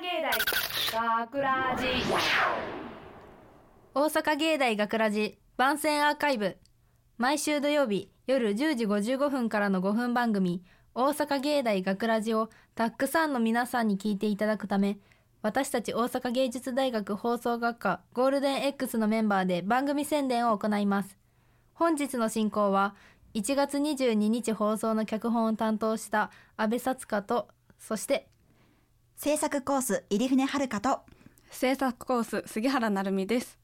芸大学ラジ。大阪芸大学ラジ番宣アーカイブ。毎週土曜日夜10時55分からの5分番組大阪芸大学ラジをたくさんの皆さんに聞いていただくため私たち大阪芸術大学放送学科ゴールデン X のメンバーで番組宣伝を行います。本日の進行は1月22日放送の脚本を担当した安倍さつかとそして制作コース入船遥と制作コース杉原成美です。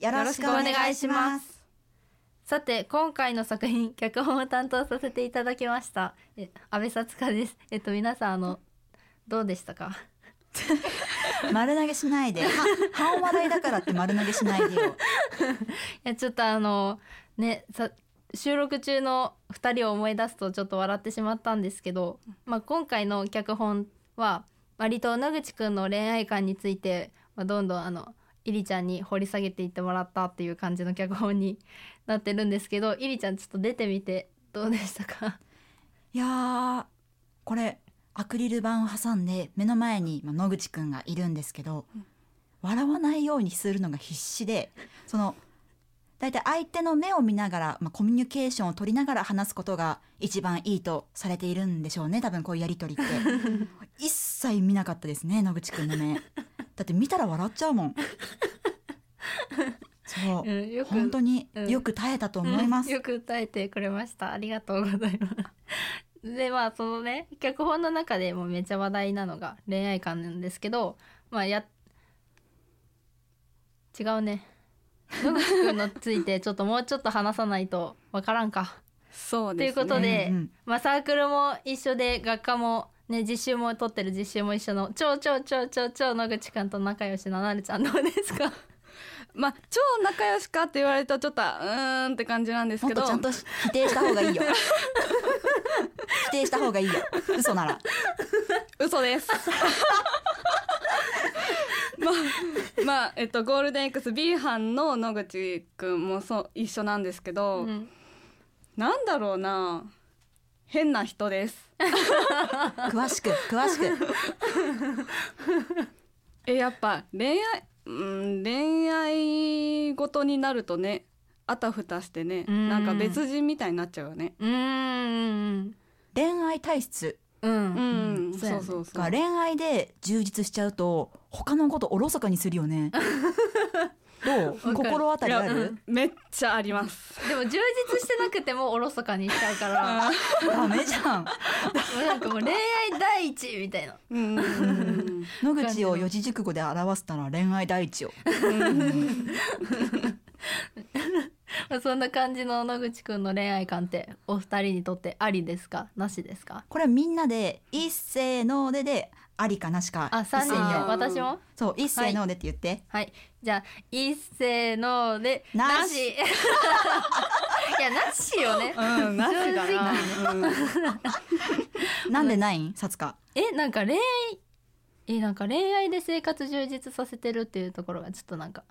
よろしくお願いします。さて今回の作品脚本を担当させていただきました。え安倍さつかです。えっと皆さんあのどうでしたか？丸投げしないで。は半笑いだからって丸投げしないでよ。いやちょっとあのねさ収録中の2人を思い出すとちょっと笑ってしまったんですけど、まあ、今回の脚本は割と野口くんの恋愛観について、まあ、どんどんあのイリちゃんに掘り下げていってもらったっていう感じの脚本になってるんですけどイリちゃんちょっと出てみてどうでしたか？いやーこれアクリル板を挟んで目の前にまあ野口くんがいるんですけど、笑わないようにするのが必死でその大体相手の目を見ながら、まあ、コミュニケーションを取りながら話すことが一番いいとされているんでしょうね多分こういうやり取りって。一切見なかったですね野口くんの目。だって見たら笑っちゃうもん。そう、うん本当にうん。よく耐えたと思います、よく歌えてくれました。ありがとうございます。でまあそのね脚本の中でもめっちゃ話題なのが恋愛観なんですけどまあや違うね野口くんのついてちょっともうちょっと話さないとわからんか。というそうですね。ことで、うんうん。まあ、サークルも一緒で学科もね実習も取ってる実習も一緒の超超超超超野口くんと仲良しのなるちゃんどうですか？まあ超仲良しかって言われるとちょっとうーんって感じなんですけど。もっとちゃんとし否定した方がいいよ。否定した方がいいよ。嘘なら。嘘ですまあまあえっとゴールデン X B 班の野口くんもそう一緒なんですけど、うんなんだろうな変な人です。詳しく詳しく。えやっぱ恋愛うん恋愛ごとになるとねあたふたしてねうん。なんか別人みたいになっちゃうよね。うーん。恋愛体質うん、うん、そうやね。そうそうそう。が恋愛で充実しちゃうと他のことおろそかにするよね。どう？心当たりあいやるめっちゃあります。でも充実してなくてもおろそかにしちゃうから。ダメじゃん。なんかもう恋愛第一みたいな。うん。野口を四字熟語で表すなら恋愛第一よ。まあ そんな感じの野口くんの恋愛観ってお二人にとってありですか？なしですか？これはみんなで一斉のででありかなしかあ三人で？私も？そう一斉のでって言って、はい。じゃあ一斉のでなし。いやなしよね。うん、なしだな。なんでないん？さつかえなんか恋愛えなんか恋愛で生活充実させてるっていうところがちょっとなんか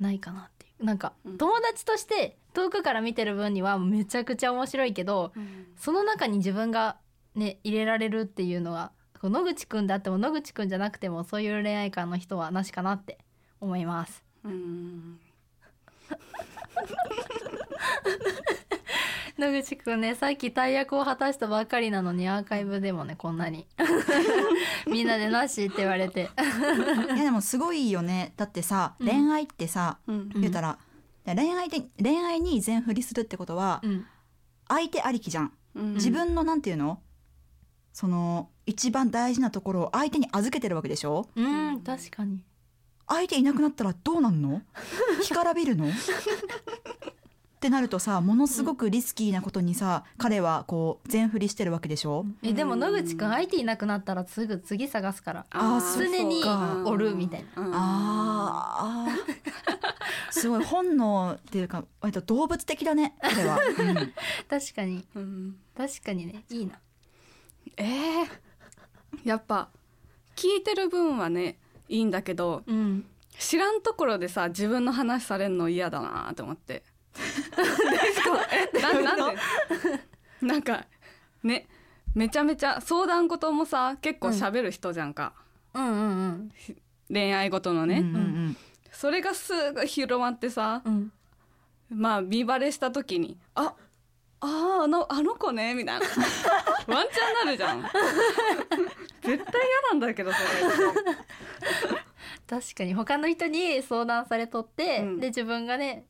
ないかなっていう。なんかうん。友達として遠くから見てる分にはめちゃくちゃ面白いけどその中に自分がね入れられるっていうのは野口くんであっても野口くんじゃなくてもそういう恋愛観の人はなしかなって思います。うん 野口くんねさっき大役を果たしたばっかりなのにアーカイブでもねこんなに。みんなでなしって言われて。いやでもすごいよね。だってさ、うん。恋愛ってさうん。言ったら、恋愛で恋愛に全振りするってことはうん。相手ありきじゃん。うん。自分のなんていうの？その一番大事なところを相手に預けてるわけでしょ？うん確かに。相手いなくなったらどうなんの？干からびるの？ってなるとさものすごくリスキーなことにさ彼はこう全振りしてるわけでしょ？えでも野口くん相手いなくなったらすぐ次探すから。あ常にかおるみたいな。うん。あー すごい本能っていうか割と動物的だね彼は、うん。確かに。うん。確かにね。いいな。えー。やっぱ聞いてる分はねいいんだけどうん。知らんところでさ自分の話されるの嫌だなと思ってななんでなんかねめちゃめちゃ相談事もさ結構喋る人じゃんか、うんうん恋愛ごとのね、うんうんうん。それがすぐ広まってさうん。まあ見バレした時にああーあのあの子ねみたいな。ワンチャンなるじゃん。絶対嫌なんだけどそれ。確かに。他の人に相談されとって、うん。で自分がね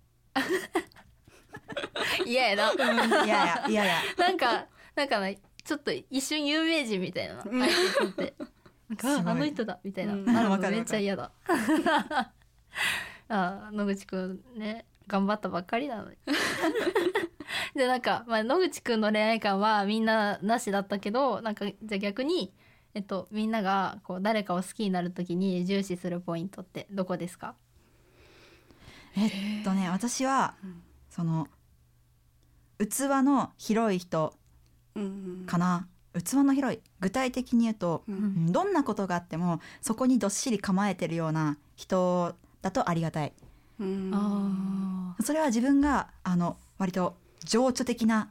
嫌やな、いやいやいや。いやなんかなんかなちょっと一瞬有名人みたいなああの人だみたいな、うん。なるめっちゃ嫌だ。あー野口くんね頑張ったばっかりなのに。でなんか、まあ、野口くんの恋愛観はみんななしだったけどなんかじゃあ逆にえっと、みんながこう誰かを好きになるときに重視するポイントってどこですか？えっとね私はうんその器の広い人うんかな？器の広い。具体的に言うとううん。うんどんなことがあってもそこにどっしり構えてるような人だとありがたい。うん。あそれは自分があの割と情緒的な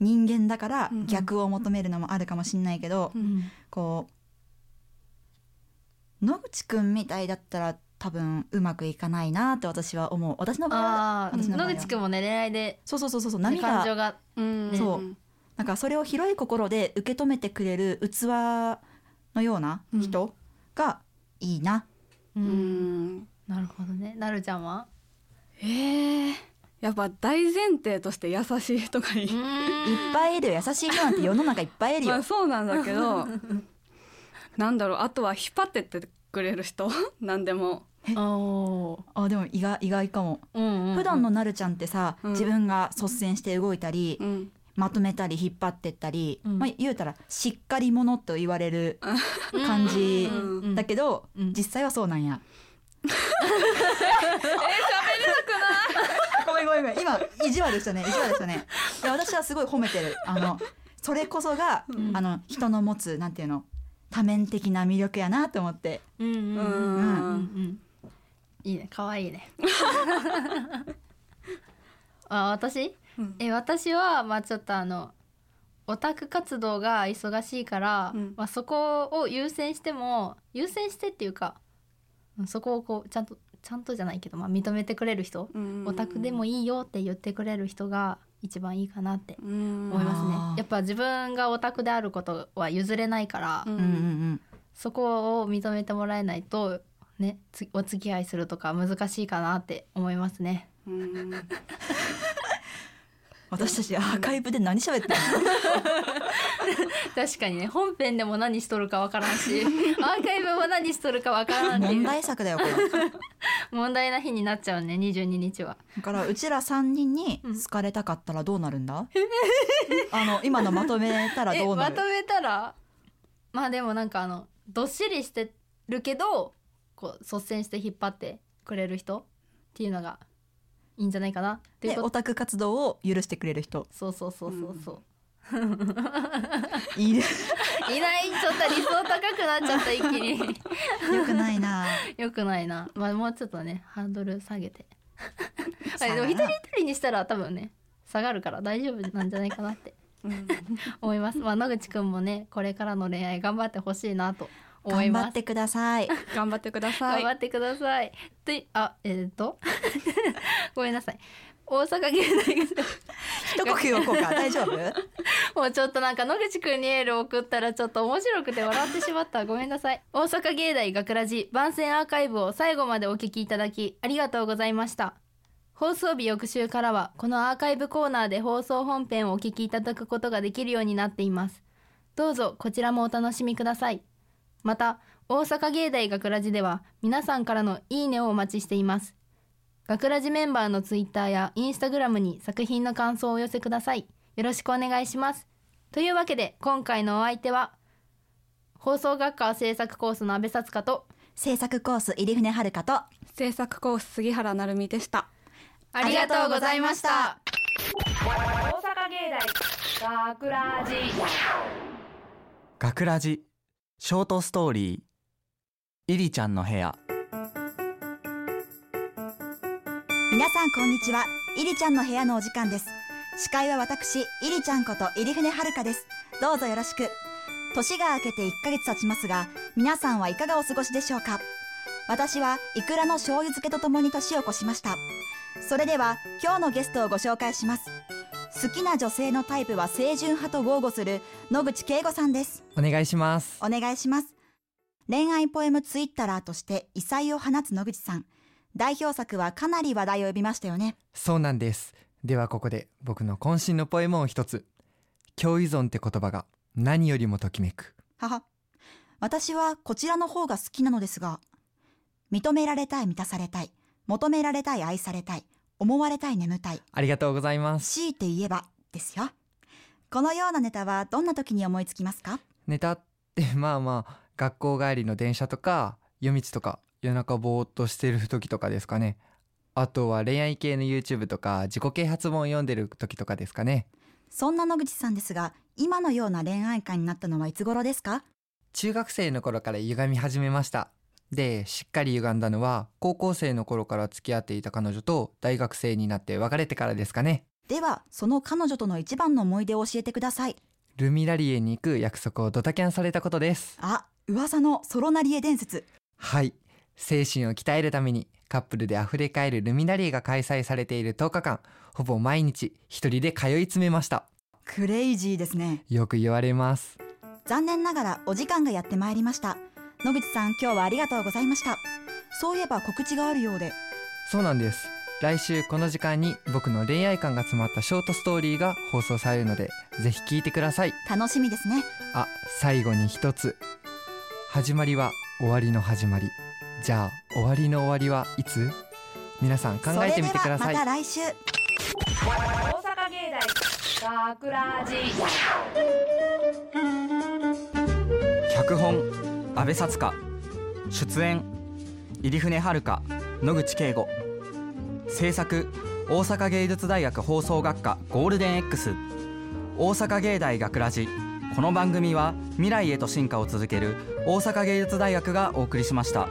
人間だからうん逆を求めるのもあるかもしんないけど、ーうん。こう野口くんみたいだったら多分うまくいかないなって私は思う。私の場合は場合は。野口くんもね恋愛で。そうそうそうそうね波が。感情が。うん。ねそう。なんかそれを広い心で受け止めてくれる器のような人がいいな、ううん。んなるほどね。なるちゃんは？えー、やっぱ大前提として優しい人がいい、いっぱいいる。よ優しい人なんて世の中いっぱいいるよ、まあそうなんだけど なんだろうあとは引っ張ってってくれる人？なんでも。おー。あでも意外意外かも、うんうんうん。普段のなるちゃんってさ、うん。自分が率先して動いたり、うん。まとめたり引っ張ってったり、うん。まあ、言うたらしっかり者と言われる感じだけど、うん。実際はそうなんや。え喋れなくない？ごめんごめんごめん。今意地悪でしたね。意地悪でしたね。いや私はすごい褒めてる。あのそれこそが、ん。あの人の持つなんていうの？多面的な魅力やなと思って。うんうんうんいいね。可愛いね。あ私？うん。え私はまあちょっとあのオタク活動が忙しいから、うん。まあ、そこを優先しても優先してっていうかうんそこをこうちゃんとちゃんとじゃないけど、まあ、認めてくれる人、うん。オタクでもいいよって言ってくれる人が一番いいかなってうん。思いますね。やっぱ自分がオタクであることは譲れないから、うん。うんうんうん。そこを認めてもらえないとねつお付き合いするとか難しいかなって思いますね。うん。私たちアーカイブで何喋ってんの？確かにね本編でも何しとるかわからんしアーカイブも何しとるかわからんってい問う題作だよこれ問題な日になっちゃうね22日は。だからうちら3人に好かれたかったらどうなるんだ、あの今のまとめたらえどうなる？まとめたら？まあでもなんかあのどっしりしてるけどこう率先して引っ張ってくれる人っていうのがいいんじゃないかな。っていうでオタク活動を許してくれる人。そうそうそうそうそう、いいね いない。ちょっと理想高くなっちゃった一気に。よくないな よくないな。まあもうちょっとねハードル下げて。下がるでも一人一人にしたら多分ね下がるから大丈夫なんじゃないかなって。うん。思います。まあ野口くんもねこれからの恋愛頑張ってほしいなと思います。頑張ってください。頑張ってください。頑張ってください。で、あ、えっ、と？ごめんなさい。大阪芸大学一呼吸置こうか大丈夫？もうちょっとなんか野口くんにエールを送ったらちょっと面白くて笑ってしまった。ごめんなさい。大阪芸大学ラジ番宣アーカイブを最後までお聞きいただきありがとうございました。放送日翌週からはこのアーカイブコーナーで放送本編をお聞きいただくことができるようになっています。どうぞこちらもお楽しみください。また、大阪芸大学ラジでは皆さんからのいいねをお待ちしています。学ラジメンバーのツイッターやインスタグラムに作品の感想をお寄せください。よろしくお願いします。というわけで今回のお相手は放送学科制作コースの阿部さつかと制作コース入船遥と制作コース杉原成美でしたありがとうございました。大阪芸大学ラジ学ラジショートストーリーイリちゃんの部屋皆さんこんにちは。イリちゃんの部屋のお時間です。司会は私イリちゃんこと入船遥です。どうぞよろしく。年が明けて1ヶ月経ちますが皆さんはいかがお過ごしでしょうか。私はイクラの醤油漬けとともに年を越しました。それでは今日のゲストをご紹介します。好きな女性のタイプは清純派と豪語する野口圭吾さんです。お願いします。お願いします。恋愛ポエムツイッターとして異彩を放つ野口さん代表作はかなり話題を呼びましたよね。そうなんです。ではここで僕の渾身のポエムを一つ。共依存って言葉が何よりもときめく。はは。私はこちらの方が好きなのですが認められたい満たされたい求められたい愛されたい思われたい眠たいありがとうございます。強いて言えばですよ。このようなネタはどんな時に思いつきますか？ネタってまあまあ学校帰りの電車とか夜道とか夜中ぼーっとしてる時とかですかね。あとは恋愛系の YouTube とか自己啓発本を読んでる時とかですかね。そんな野口さんですが今のような恋愛観になったのはいつ頃ですか？中学生の頃から歪み始めました。でしっかり歪んだのは高校生の頃から付き合っていた彼女と大学生になって別れてからですかね。ではその彼女との一番の思い出を教えてください。ルミラリエに行く約束をドタキャンされたことです。あ噂のソロナリエ伝説。はい精神を鍛えるためにカップルで溢れ返るルミナリエが開催されている10日間ほぼ毎日一人で通い詰めました。クレイジーですね。よく言われます。残念ながらお時間がやってまいりました。野口さん今日はありがとうございました。そういえば告知があるようで。そうなんです。来週この時間に僕の恋愛観が詰まったショートストーリーが放送されるのでぜひ聞いてください。楽しみですね。あ最後に一つ。始まりは終わりの始まりじゃあ終わりの終わりはいつ？皆さん考えてみてください。それではまた来週。大阪芸大学ラジ脚本阿部サツカ。出演入船遥野口圭吾。制作大阪芸術大学放送学科ゴールデン X 大阪芸大学ラジ。この番組は未来へと進化を続ける大阪芸術大学がお送りしました。